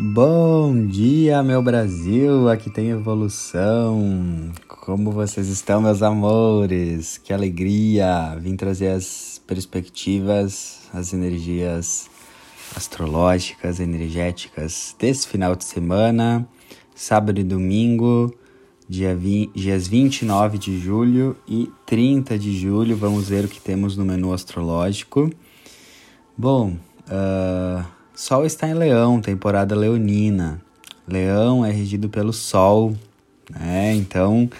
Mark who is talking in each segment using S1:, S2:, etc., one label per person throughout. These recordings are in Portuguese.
S1: Bom dia, meu Brasil! Aqui tem evolução. Como vocês estão, meus amores? Que alegria! Vim trazer as perspectivas, as energias astrológicas, energéticas desse final de semana, sábado e domingo, dia 20, dias 29 de julho e 30 de julho. Vamos ver o que temos no menu astrológico. Bom, uh Sol está em Leão, temporada leonina. Leão é regido pelo Sol, né? Então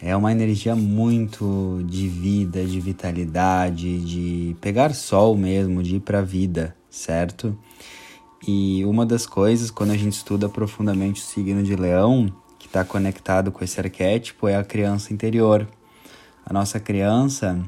S1: é uma energia muito de vida, de vitalidade, de pegar sol mesmo, de ir para a vida, certo? E uma das coisas, quando a gente estuda profundamente o signo de Leão, que está conectado com esse arquétipo, é a criança interior. A nossa criança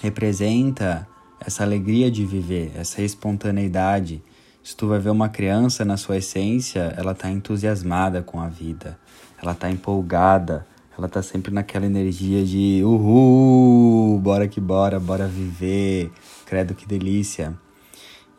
S1: representa essa alegria de viver, essa espontaneidade se tu vai ver uma criança na sua essência, ela tá entusiasmada com a vida, ela tá empolgada, ela tá sempre naquela energia de uhul, bora que bora, bora viver, credo que delícia.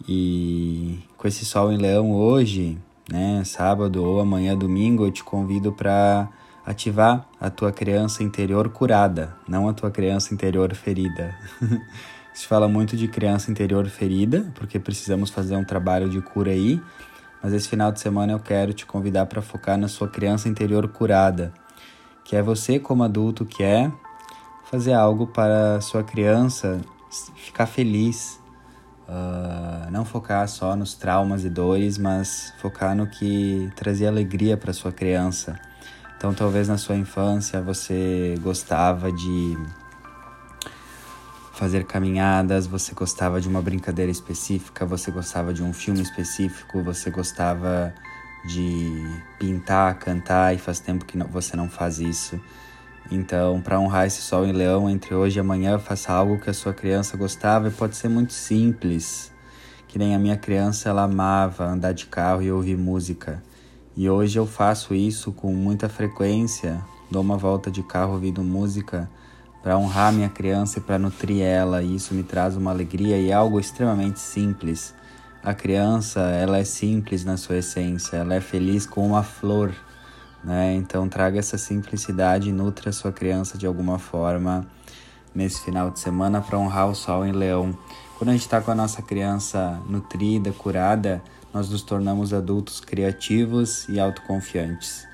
S1: E com esse sol em leão hoje, né, sábado ou amanhã domingo, eu te convido para ativar a tua criança interior curada, não a tua criança interior ferida. Se fala muito de criança interior ferida, porque precisamos fazer um trabalho de cura aí. Mas esse final de semana eu quero te convidar para focar na sua criança interior curada, que é você como adulto que é fazer algo para sua criança ficar feliz. Uh, não focar só nos traumas e dores, mas focar no que trazia alegria para sua criança. Então, talvez na sua infância você gostava de fazer caminhadas, você gostava de uma brincadeira específica, você gostava de um filme específico, você gostava de pintar, cantar e faz tempo que você não faz isso. Então, para honrar esse sol em leão entre hoje e amanhã, faça algo que a sua criança gostava e pode ser muito simples. Que nem a minha criança, ela amava andar de carro e ouvir música. E hoje eu faço isso com muita frequência. Dou uma volta de carro ouvindo música para honrar minha criança e para nutrir ela. E isso me traz uma alegria e é algo extremamente simples. A criança, ela é simples na sua essência, ela é feliz com uma flor, né? Então traga essa simplicidade e nutra a sua criança de alguma forma nesse final de semana para honrar o sol em Leão. Quando a gente está com a nossa criança nutrida, curada, nós nos tornamos adultos criativos e autoconfiantes.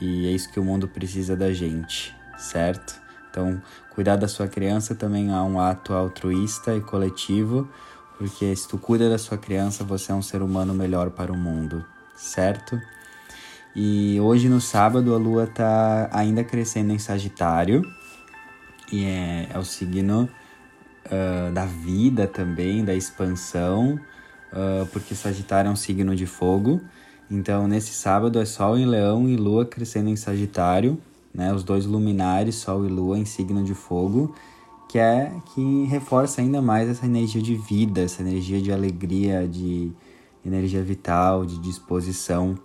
S1: E é isso que o mundo precisa da gente, certo? Então, cuidar da sua criança também é um ato altruísta e coletivo, porque se tu cuida da sua criança, você é um ser humano melhor para o mundo, certo? E hoje no sábado a lua tá ainda crescendo em Sagitário, e é, é o signo uh, da vida também, da expansão, uh, porque Sagitário é um signo de fogo. Então, nesse sábado é Sol em Leão e Lua crescendo em Sagitário, né? Os dois luminares, Sol e Lua, em signo de fogo, que é que reforça ainda mais essa energia de vida, essa energia de alegria, de energia vital, de disposição.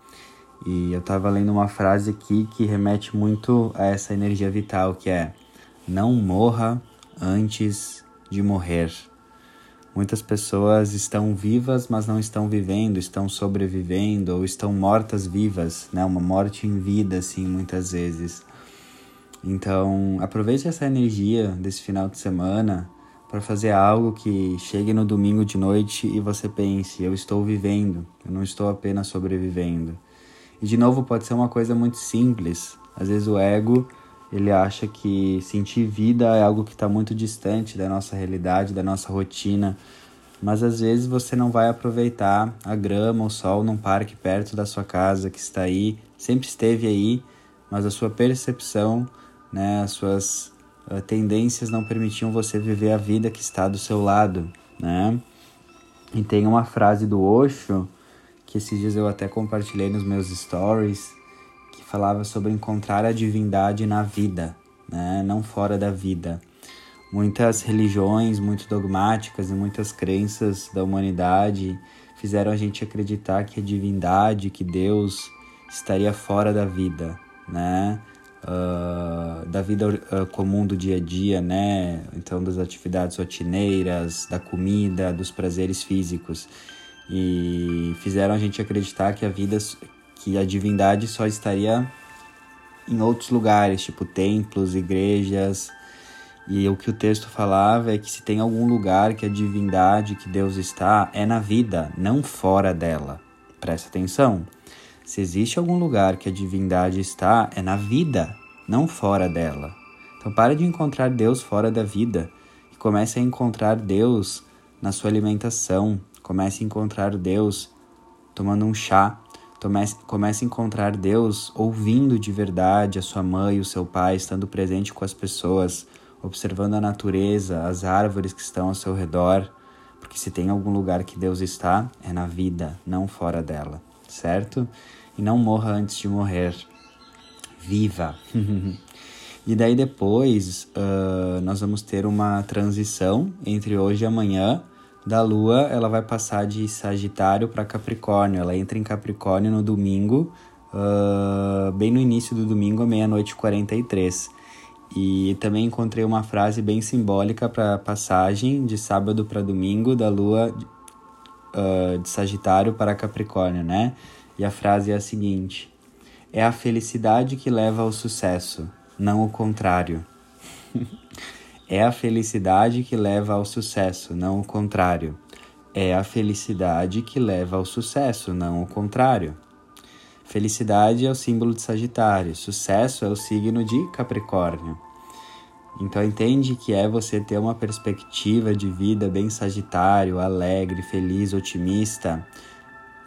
S1: E eu estava lendo uma frase aqui que remete muito a essa energia vital, que é: não morra antes de morrer. Muitas pessoas estão vivas, mas não estão vivendo, estão sobrevivendo ou estão mortas vivas, né? Uma morte em vida, assim, muitas vezes. Então, aproveite essa energia desse final de semana para fazer algo que chegue no domingo de noite e você pense: eu estou vivendo, eu não estou apenas sobrevivendo. E de novo, pode ser uma coisa muito simples. Às vezes o ego ele acha que sentir vida é algo que está muito distante da nossa realidade, da nossa rotina. Mas às vezes você não vai aproveitar a grama, o sol num parque perto da sua casa que está aí, sempre esteve aí, mas a sua percepção né? As suas uh, tendências não permitiam você viver a vida que está do seu lado, né? E tem uma frase do Osho que esses dias eu até compartilhei nos meus stories que falava sobre encontrar a divindade na vida, né? Não fora da vida. Muitas religiões muito dogmáticas e muitas crenças da humanidade fizeram a gente acreditar que a divindade, que Deus estaria fora da vida, né? Uh, da vida uh, comum do dia a dia, né? Então, das atividades rotineiras, da comida, dos prazeres físicos. e fizeram a gente acreditar que a vida, que a divindade só estaria em outros lugares, tipo templos, igrejas. E o que o texto falava é que se tem algum lugar que a divindade, que Deus está, é na vida, não fora dela. Presta atenção. Se existe algum lugar que a divindade está, é na vida, não fora dela. Então pare de encontrar Deus fora da vida e comece a encontrar Deus na sua alimentação. Comece a encontrar Deus tomando um chá. Comece a encontrar Deus ouvindo de verdade a sua mãe o seu pai, estando presente com as pessoas, observando a natureza, as árvores que estão ao seu redor. Porque se tem algum lugar que Deus está, é na vida, não fora dela, certo? E não morra antes de morrer. Viva! e daí depois uh, nós vamos ter uma transição entre hoje e amanhã. Da Lua, ela vai passar de Sagitário para Capricórnio. Ela entra em Capricórnio no domingo, uh, bem no início do domingo, meia-noite e 43. E também encontrei uma frase bem simbólica para a passagem de sábado para domingo da lua uh, de Sagitário para Capricórnio, né? E a frase é a seguinte: É a felicidade que leva ao sucesso, não o contrário. é a felicidade que leva ao sucesso, não o contrário. É a felicidade que leva ao sucesso, não o contrário. Felicidade é o símbolo de Sagitário, sucesso é o signo de Capricórnio. Então entende que é você ter uma perspectiva de vida bem Sagitário, alegre, feliz, otimista,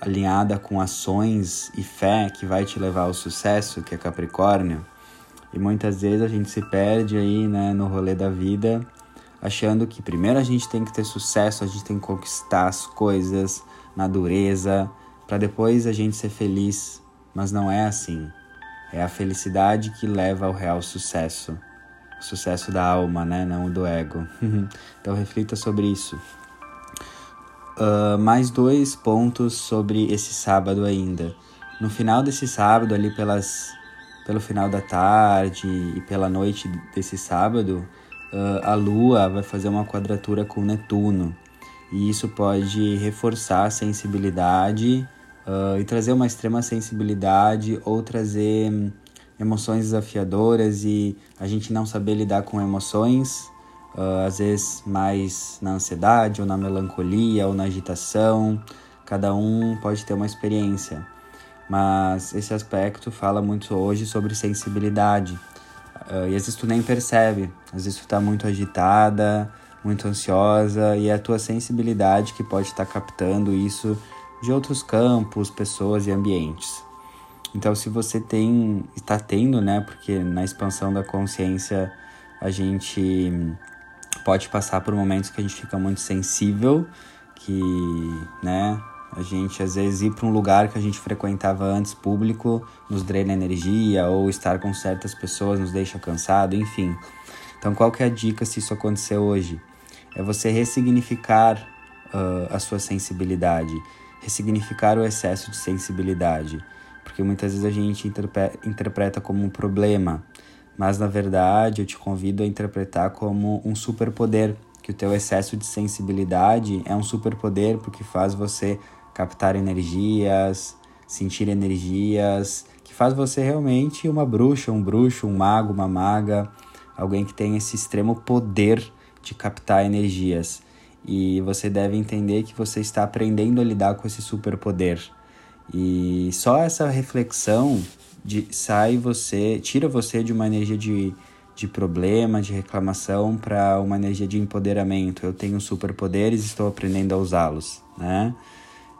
S1: alinhada com ações e fé que vai te levar ao sucesso, que é Capricórnio. E muitas vezes a gente se perde aí, né, no rolê da vida, achando que primeiro a gente tem que ter sucesso, a gente tem que conquistar as coisas na dureza, para depois a gente ser feliz mas não é assim. É a felicidade que leva ao real sucesso. Sucesso da alma, né? Não do ego. então reflita sobre isso. Uh, mais dois pontos sobre esse sábado ainda. No final desse sábado, ali pelas, pelo final da tarde e pela noite desse sábado, uh, a Lua vai fazer uma quadratura com Netuno. E isso pode reforçar a sensibilidade uh, e trazer uma extrema sensibilidade ou trazer hum, emoções desafiadoras e a gente não saber lidar com emoções, uh, às vezes mais na ansiedade ou na melancolia ou na agitação. Cada um pode ter uma experiência, mas esse aspecto fala muito hoje sobre sensibilidade. Uh, e às vezes tu nem percebe, às vezes tu tá muito agitada, muito ansiosa e é a tua sensibilidade que pode estar tá captando isso de outros campos, pessoas e ambientes. Então, se você tem, está tendo, né, porque na expansão da consciência a gente pode passar por momentos que a gente fica muito sensível, que, né, a gente às vezes ir para um lugar que a gente frequentava antes público nos drena energia ou estar com certas pessoas nos deixa cansado, enfim. Então, qual que é a dica se isso acontecer hoje? É você ressignificar uh, a sua sensibilidade ressignificar o excesso de sensibilidade, porque muitas vezes a gente interpreta como um problema, mas na verdade eu te convido a interpretar como um superpoder, que o teu excesso de sensibilidade é um superpoder porque faz você captar energias, sentir energias, que faz você realmente uma bruxa, um bruxo, um mago, uma maga, alguém que tem esse extremo poder de captar energias e você deve entender que você está aprendendo a lidar com esse superpoder. E só essa reflexão de sai você, tira você de uma energia de, de problema, de reclamação para uma energia de empoderamento. Eu tenho superpoderes, estou aprendendo a usá-los, né?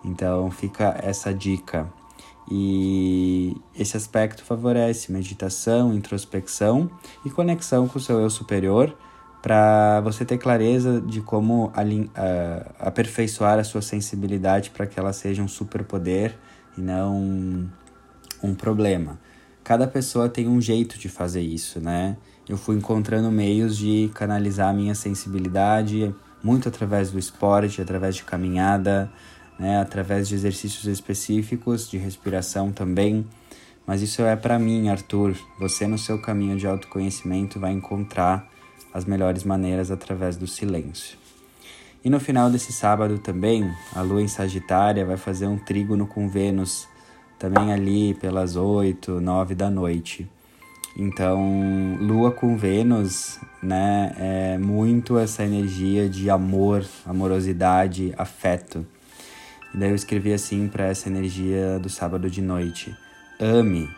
S1: Então fica essa dica. E esse aspecto favorece meditação, introspecção e conexão com o seu eu superior para você ter clareza de como uh, aperfeiçoar a sua sensibilidade para que ela seja um superpoder e não um, problema. Cada pessoa tem um jeito de fazer isso, né? Eu fui encontrando meios de canalizar a minha sensibilidade muito através do esporte, através de caminhada, né? através de exercícios específicos, de respiração também. Mas isso é para mim, Arthur. Você, no seu caminho de autoconhecimento, vai encontrar as melhores maneiras através do silêncio. E no final desse sábado também, a lua em Sagitária vai fazer um trígono com Vênus, também ali pelas 8, 9 da noite. Então, lua com Vênus, né, é muito essa energia de amor, amorosidade, afeto. E daí eu escrevi assim para essa energia do sábado de noite: ame,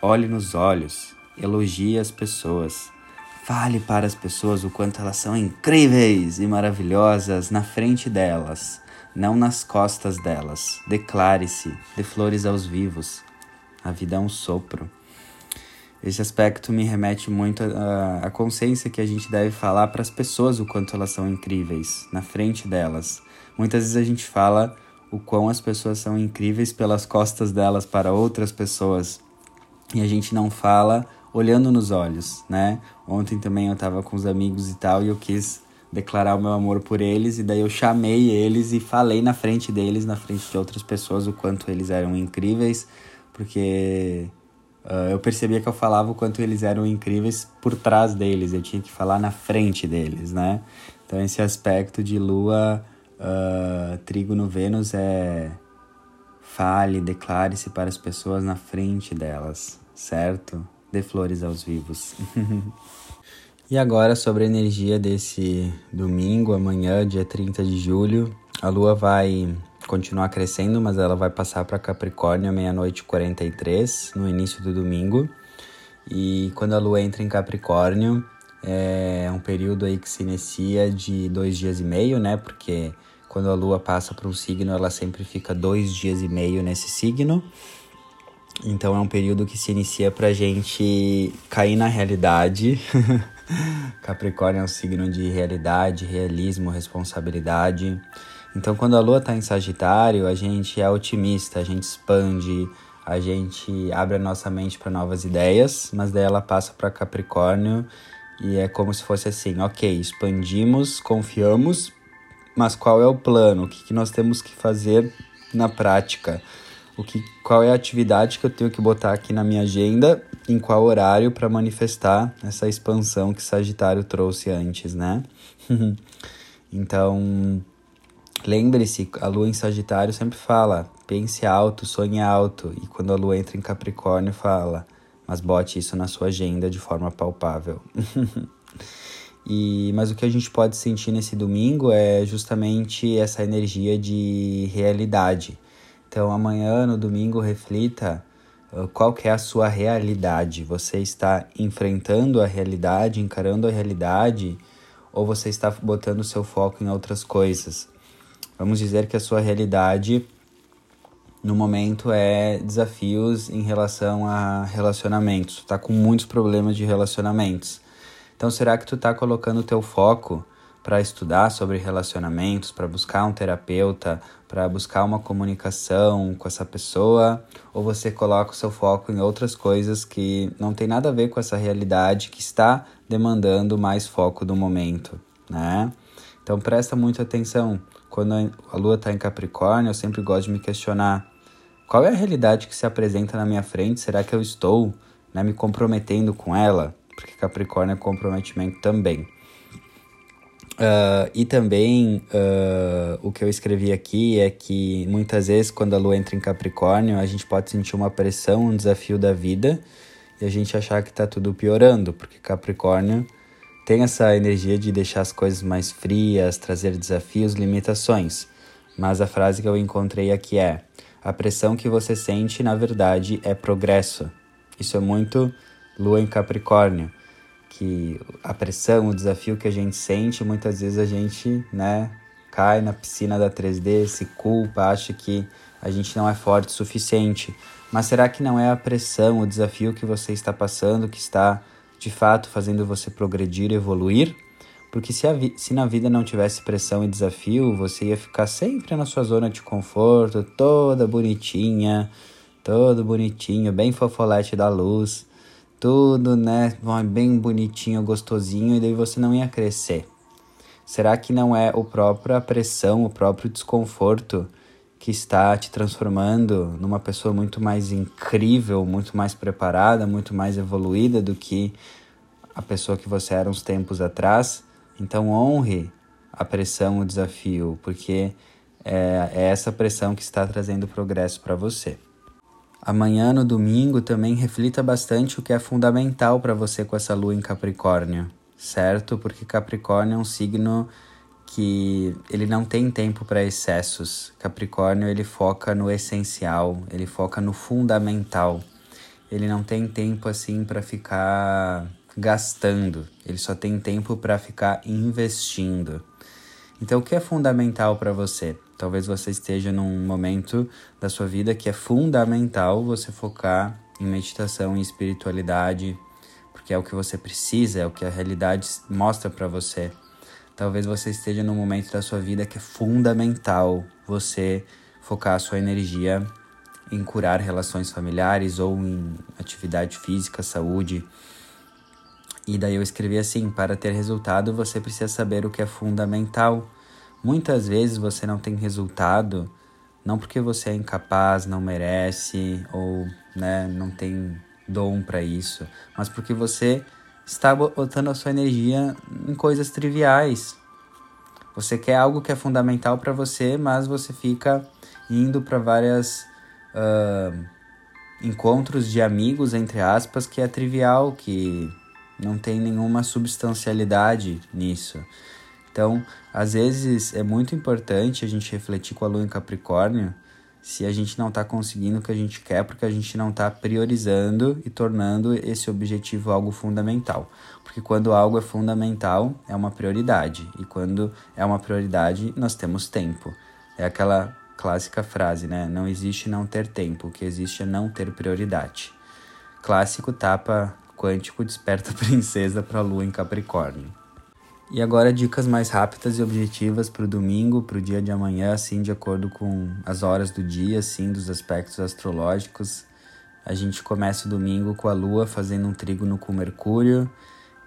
S1: olhe nos olhos, elogie as pessoas Fale para as pessoas o quanto elas são incríveis e maravilhosas na frente delas, não nas costas delas. Declare-se, dê flores aos vivos. A vida é um sopro. Esse aspecto me remete muito à consciência que a gente deve falar para as pessoas o quanto elas são incríveis na frente delas. Muitas vezes a gente fala o quão as pessoas são incríveis pelas costas delas para outras pessoas e a gente não fala olhando nos olhos, né? Ontem também eu tava com os amigos e tal e eu quis declarar o meu amor por eles e daí eu chamei eles e falei na frente deles, na frente de outras pessoas o quanto eles eram incríveis, porque uh, eu percebia que eu falava o quanto eles eram incríveis por trás deles, eu tinha que falar na frente deles, né? Então esse aspecto de lua, uh, trigo no Vênus é fale, declare-se para as pessoas na frente delas, certo? Dê flores aos vivos. e agora sobre a energia desse domingo, amanhã, dia 30 de julho. A lua vai continuar crescendo, mas ela vai passar para Capricórnio meia-noite 43, no início do domingo. E quando a lua entra em Capricórnio, é um período aí que se inicia de dois dias e meio, né? Porque quando a lua passa para um signo, ela sempre fica dois dias e meio nesse signo. Então é um período que se inicia pra gente cair na realidade. Capricórnio é um signo de realidade, realismo, responsabilidade. Então quando a lua tá em Sagitário, a gente é otimista, a gente expande, a gente abre a nossa mente para novas ideias, mas daí ela passa para Capricórnio e é como se fosse assim, ok, expandimos, confiamos, mas qual é o plano? O que, que nós temos que fazer na prática? O que, qual é a atividade que eu tenho que botar aqui na minha agenda, em qual horário para manifestar essa expansão que Sagitário trouxe antes, né? então, lembre-se, a lua em Sagitário sempre fala: pense alto, sonhe alto, e quando a lua entra em Capricórnio, fala: mas bote isso na sua agenda de forma palpável. E, mas o que a gente pode sentir nesse domingo é justamente essa energia de realidade. Então amanhã, no domingo, reflita uh, qual que é a sua realidade. Você está enfrentando a realidade, encarando a realidade, ou você está botando seu foco em outras coisas? Vamos dizer que a sua realidade no momento é desafios em relação a relacionamentos. Está com muitos problemas de relacionamentos. Então, será que tu está colocando o teu foco para estudar sobre relacionamentos, para buscar um terapeuta, para buscar uma comunicação com essa pessoa, ou você coloca o seu foco em outras coisas que não tem nada a ver com essa realidade que está demandando mais foco do momento, né? Então presta muita atenção. Quando a lua está em Capricórnio, eu sempre gosto de me questionar qual é a realidade que se apresenta na minha frente? Será que eu estou né, me comprometendo com ela? Porque Capricórnio é comprometimento também. Uh, e também uh, o que eu escrevi aqui é que muitas vezes quando a lua entra em Capricórnio a gente pode sentir uma pressão, um desafio da vida e a gente achar que está tudo piorando, porque Capricórnio tem essa energia de deixar as coisas mais frias, trazer desafios, limitações. Mas a frase que eu encontrei aqui é: a pressão que você sente na verdade é progresso. Isso é muito lua em Capricórnio que a pressão, o desafio que a gente sente, muitas vezes a gente, né, cai na piscina da 3D, se culpa, acha que a gente não é forte o suficiente. Mas será que não é a pressão, o desafio que você está passando que está de fato fazendo você progredir, evoluir? Porque se, se na vida não tivesse pressão e desafio, você ia ficar sempre na sua zona de conforto, toda bonitinha, todo bonitinho, bem fofolete da luz tudo, né, bem bonitinho, gostosinho, e daí você não ia crescer. Será que não é o próprio a pressão, o próprio desconforto que está te transformando numa pessoa muito mais incrível, muito mais preparada, muito mais evoluída do que a pessoa que você era uns tempos atrás? Então honre a pressão, o desafio, porque é, é essa pressão que está trazendo progresso para você. Amanhã, no domingo, também reflita bastante o que é fundamental para você com essa lua em Capricórnio, certo? Porque Capricórnio é um signo que ele não tem tempo para excessos. Capricórnio ele foca no essencial, ele foca no fundamental. Ele não tem tempo assim para ficar gastando, ele só tem tempo para ficar investindo. Então, o que é fundamental para você? Talvez você esteja num momento da sua vida que é fundamental você focar em meditação e espiritualidade, porque é o que você precisa, é o que a realidade mostra para você. Talvez você esteja num momento da sua vida que é fundamental você focar a sua energia em curar relações familiares ou em atividade física, saúde. E daí eu escrevi assim: para ter resultado, você precisa saber o que é fundamental. Muitas vezes você não tem resultado não porque você é incapaz, não merece ou né, não tem dom para isso, mas porque você está botando a sua energia em coisas triviais. Você quer algo que é fundamental para você, mas você fica indo para várias uh, encontros de amigos, entre aspas, que é trivial, que não tem nenhuma substancialidade nisso. Então, às vezes é muito importante a gente refletir com a lua em Capricórnio se a gente não está conseguindo o que a gente quer, porque a gente não está priorizando e tornando esse objetivo algo fundamental. Porque quando algo é fundamental, é uma prioridade. E quando é uma prioridade, nós temos tempo. É aquela clássica frase, né? Não existe não ter tempo, o que existe é não ter prioridade. Clássico tapa quântico desperta princesa para a lua em Capricórnio. E agora dicas mais rápidas e objetivas para o domingo, para o dia de amanhã, assim, de acordo com as horas do dia, assim, dos aspectos astrológicos. A gente começa o domingo com a Lua fazendo um trígono com Mercúrio,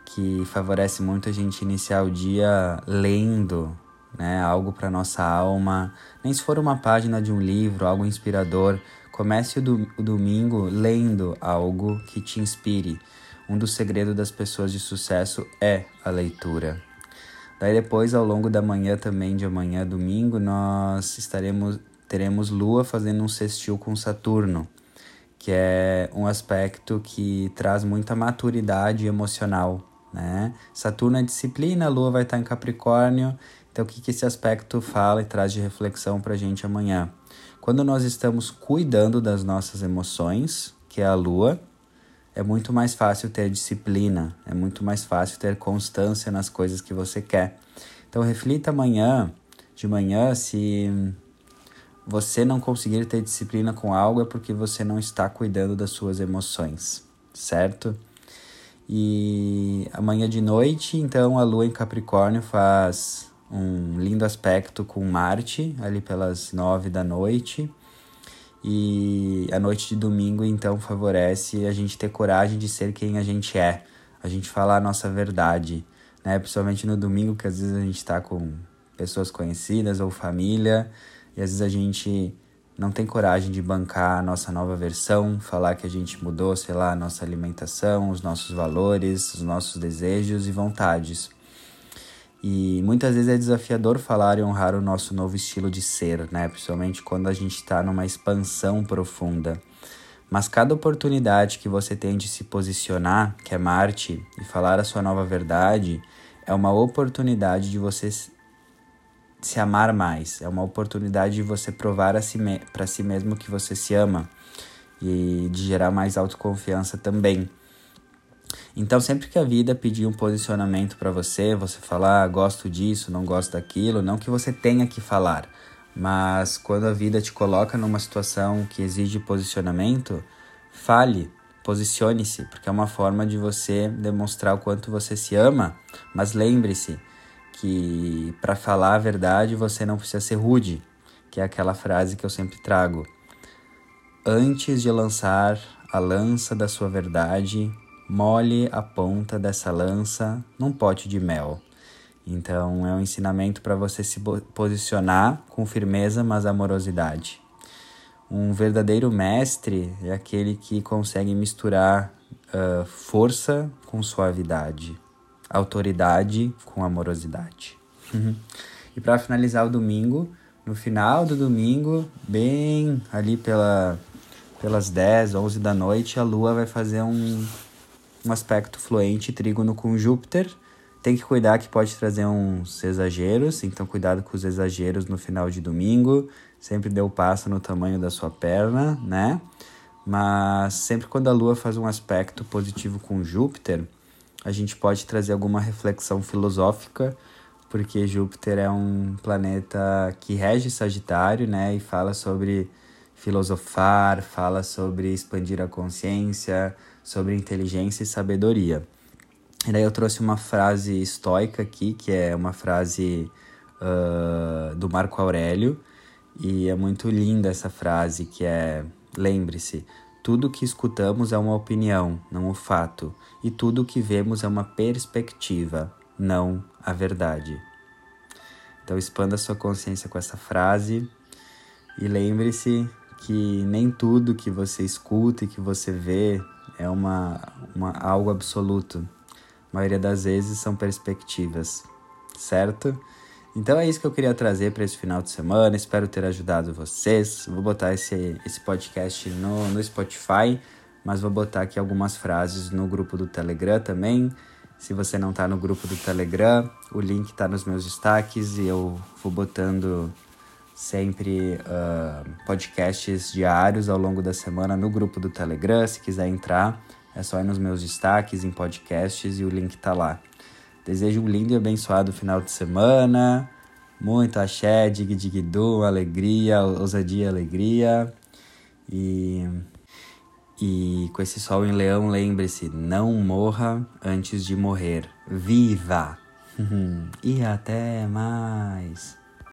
S1: que favorece muito a gente iniciar o dia lendo, né, algo para nossa alma. Nem se for uma página de um livro, algo inspirador. Comece o, do, o domingo lendo algo que te inspire. Um dos segredos das pessoas de sucesso é a leitura. Daí depois, ao longo da manhã também, de amanhã, domingo, nós estaremos teremos Lua fazendo um sextil com Saturno, que é um aspecto que traz muita maturidade emocional, né? Saturno é disciplina, Lua vai estar em Capricórnio, então o que, que esse aspecto fala e traz de reflexão para a gente amanhã? Quando nós estamos cuidando das nossas emoções, que é a Lua, é muito mais fácil ter disciplina, é muito mais fácil ter constância nas coisas que você quer. Então reflita amanhã, de manhã, se você não conseguir ter disciplina com algo é porque você não está cuidando das suas emoções, certo? E amanhã de noite, então, a lua em Capricórnio faz um lindo aspecto com Marte, ali pelas nove da noite. E a noite de domingo, então, favorece a gente ter coragem de ser quem a gente é, a gente falar a nossa verdade, né? Principalmente no domingo, que às vezes a gente está com pessoas conhecidas ou família, e às vezes a gente não tem coragem de bancar a nossa nova versão, falar que a gente mudou, sei lá, a nossa alimentação, os nossos valores, os nossos desejos e vontades. E muitas vezes é desafiador falar e honrar o nosso novo estilo de ser, né? Principalmente quando a gente está numa expansão profunda. Mas cada oportunidade que você tem de se posicionar, que é Marte, e falar a sua nova verdade, é uma oportunidade de você se amar mais. É uma oportunidade de você provar si para si mesmo que você se ama e de gerar mais autoconfiança também. Então, sempre que a vida pedir um posicionamento para você, você falar, ah, gosto disso, não gosto daquilo, não que você tenha que falar, mas quando a vida te coloca numa situação que exige posicionamento, fale, posicione-se, porque é uma forma de você demonstrar o quanto você se ama, mas lembre-se que para falar a verdade você não precisa ser rude, que é aquela frase que eu sempre trago. Antes de lançar a lança da sua verdade, molhe a ponta dessa lança num pote de mel. Então é um ensinamento para você se posicionar com firmeza, mas amorosidade. Um verdadeiro mestre é aquele que consegue misturar uh, força com suavidade, autoridade com amorosidade. e para finalizar o domingo, no final do domingo, bem ali pela, pelas 10, 11 da noite, a Lua vai fazer um, um aspecto fluente trígono com Júpiter. Tem que cuidar que pode trazer uns exageros, então cuidado com os exageros no final de domingo. Sempre o passo no tamanho da sua perna, né? Mas sempre quando a Lua faz um aspecto positivo com Júpiter, a gente pode trazer alguma reflexão filosófica porque Júpiter é um planeta que rege Sagitário, né? E fala sobre filosofar, fala sobre expandir a consciência, sobre inteligência e sabedoria. E daí eu trouxe uma frase estoica aqui, que é uma frase uh, do Marco Aurélio, e é muito linda essa frase, que é: lembre-se, tudo que escutamos é uma opinião, não o um fato, e tudo que vemos é uma perspectiva, não a verdade. Então expanda sua consciência com essa frase e lembre-se que nem tudo que você escuta e que você vê é uma, uma algo absoluto. A maioria das vezes são perspectivas, certo? Então é isso que eu queria trazer para esse final de semana. Espero ter ajudado vocês. Vou botar esse, esse podcast no, no Spotify, mas vou botar aqui algumas frases no grupo do Telegram também. Se você não está no grupo do Telegram, o link está nos meus destaques e eu vou botando sempre uh, podcasts diários ao longo da semana no grupo do Telegram. Se quiser entrar, é só ir nos meus destaques em podcasts e o link está lá. Desejo um lindo e abençoado final de semana. Muito axé, dig dig do, alegria, ousadia alegria. E e com esse sol em leão, lembre-se: não morra antes de morrer. Viva! e até mais!